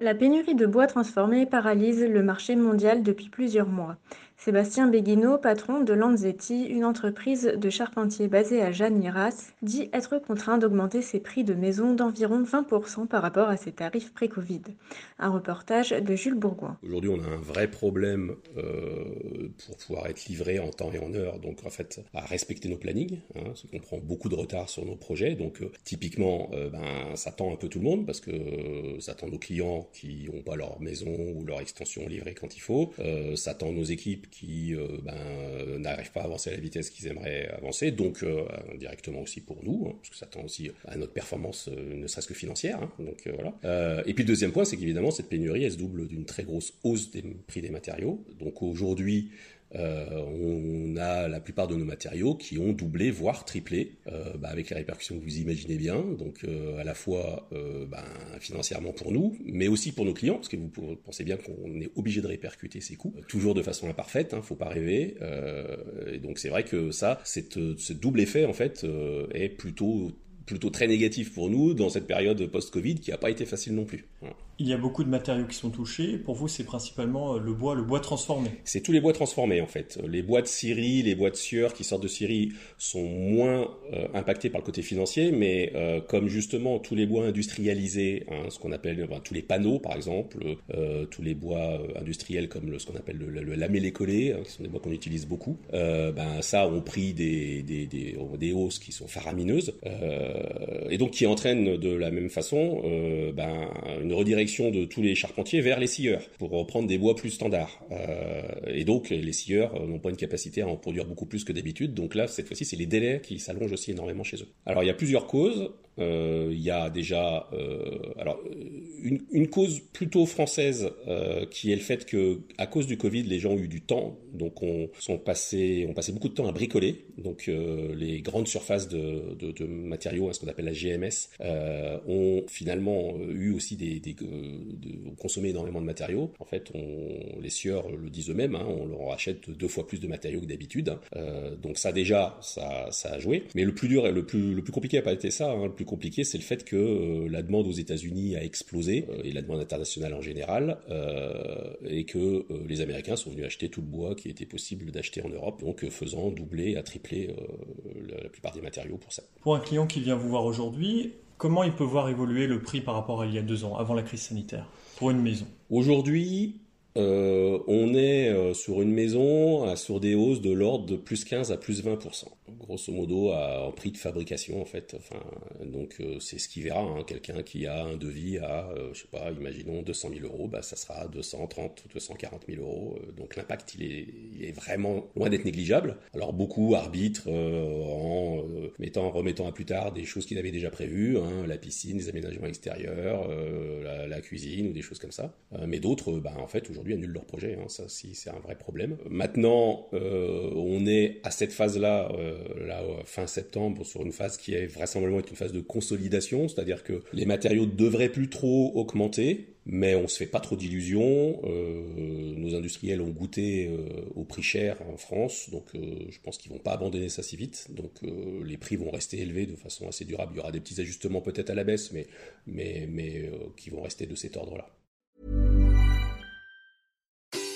La pénurie de bois transformé paralyse le marché mondial depuis plusieurs mois. Sébastien Béguineau, patron de Lanzetti, une entreprise de charpentiers basée à Jeanne-Liras, dit être contraint d'augmenter ses prix de maison d'environ 20% par rapport à ses tarifs pré-Covid. Un reportage de Jules Bourgoin. Aujourd'hui, on a un vrai problème euh, pour pouvoir être livré en temps et en heure, donc en fait, à respecter nos plannings, hein, parce qu'on prend beaucoup de retard sur nos projets. Donc, euh, typiquement, euh, ben, ça tend un peu tout le monde, parce que ça tend nos clients qui n'ont pas leur maison ou leur extension livrée quand il faut, euh, ça tend nos équipes qui euh, ben, euh, n'arrivent pas à avancer à la vitesse qu'ils aimeraient avancer, donc euh, directement aussi pour nous, hein, parce que ça tend aussi à notre performance, euh, ne serait-ce que financière. hein, donc euh, voilà. Euh, et puis deuxième point, c'est qu'évidemment cette pénurie, elle se double d'une très grosse hausse des prix des matériaux. Donc aujourd'hui, euh, on a la plupart de nos matériaux qui ont doublé, voire triplé, euh, bah, avec les répercussions que vous imaginez bien. Donc euh, à la fois ben, financièrement pour nous, mais aussi pour nos clients, parce que vous pensez bien qu'on est obligé de répercuter ces coûts, toujours de façon imparfaite, hein, faut pas rêver. Et donc c'est vrai que ça, ce double effet en fait est plutôt plutôt très négatif pour nous dans cette période post-Covid qui n'a pas été facile non plus. Il y a beaucoup de matériaux qui sont touchés. Pour vous, c'est principalement euh, le bois, le bois transformé. C'est tous les bois transformés en fait. Les bois de scierie, les bois de sueur qui sortent de scierie sont moins euh, impactés par le côté financier, mais euh, comme justement tous les bois industrialisés, hein, ce qu'on appelle enfin, tous les panneaux par exemple, euh, tous les bois industriels comme le, ce qu'on appelle le, le lamellé collé, hein, qui sont des bois qu'on utilise beaucoup, ben ça ont pris des, des, des, des hausses qui sont faramineuses euh, et donc qui entraînent de la même façon euh, ben, une redirection de tous les charpentiers vers les scieurs pour reprendre des bois plus standards. Euh, et donc les scieurs euh, n'ont pas une capacité à en produire beaucoup plus que d'habitude. Donc là, cette fois-ci, c'est les délais qui s'allongent aussi énormément chez eux. Alors il y a plusieurs causes. Euh, il y a déjà euh, alors une, cause plutôt française euh, qui est le fait que à cause du Covid les gens ont eu du temps. Donc on sont passés on passait beaucoup de temps à bricoler. Donc les grandes surfaces de, matériaux hein, ce qu'on appelle la GMS ont finalement eu aussi des, des de, consommé énormément de matériaux. En fait les sieurs le disent eux-mêmes hein, on leur achète deux fois plus de matériaux que d'habitude. Donc ça déjà ça, ça a joué. Mais le plus dur et le plus le plus compliqué a pas été ça hein, compliqué, c'est le fait que euh, la demande aux États-Unis a explosé euh, et la demande internationale en général, euh, et que les Américains sont venus acheter tout le bois qui était possible d'acheter en Europe, donc faisant doubler à tripler la, la plupart des matériaux pour ça. Pour un client qui vient vous voir aujourd'hui, comment il peut voir évoluer le prix par rapport à il y a deux ans, avant la crise sanitaire, pour une maison? Aujourd'hui, euh, on est euh, sur une maison sur des hausses de l'ordre de plus 15 à plus 20%. Grosso modo, à, en prix de fabrication, en fait. Donc, euh, c'est ce qui verra. Hein, Quelqu'un qui a un devis à, je sais pas, imaginons 200 000 euros, bah, ça sera 230 ou 240 000 euros. Donc, l'impact, il est, vraiment loin d'être négligeable. Alors, beaucoup arbitrent en mettant, remettant à plus tard des choses qu'ils avaient déjà prévues, hein, la piscine, les aménagements extérieurs, la, la, cuisine ou des choses comme ça. mais d'autres, bah, en fait, aujourd'hui, annulent leur projet. Hein, ça, c'est un vrai problème. Maintenant, euh, on est à cette phase-là, euh, là, fin septembre, sur une phase qui est vraisemblablement une phase de consolidation, c'est-à-dire que les matériaux devraient plus trop augmenter. Mais on se fait pas trop d'illusions. Euh, nos industriels ont goûté euh, au prix cher en France, donc euh, je pense qu'ils vont pas abandonner ça si vite. Donc euh, les prix vont rester élevés de façon assez durable. Il y aura des petits ajustements peut-être à la baisse, mais mais mais euh, qui vont rester de cet ordre-là.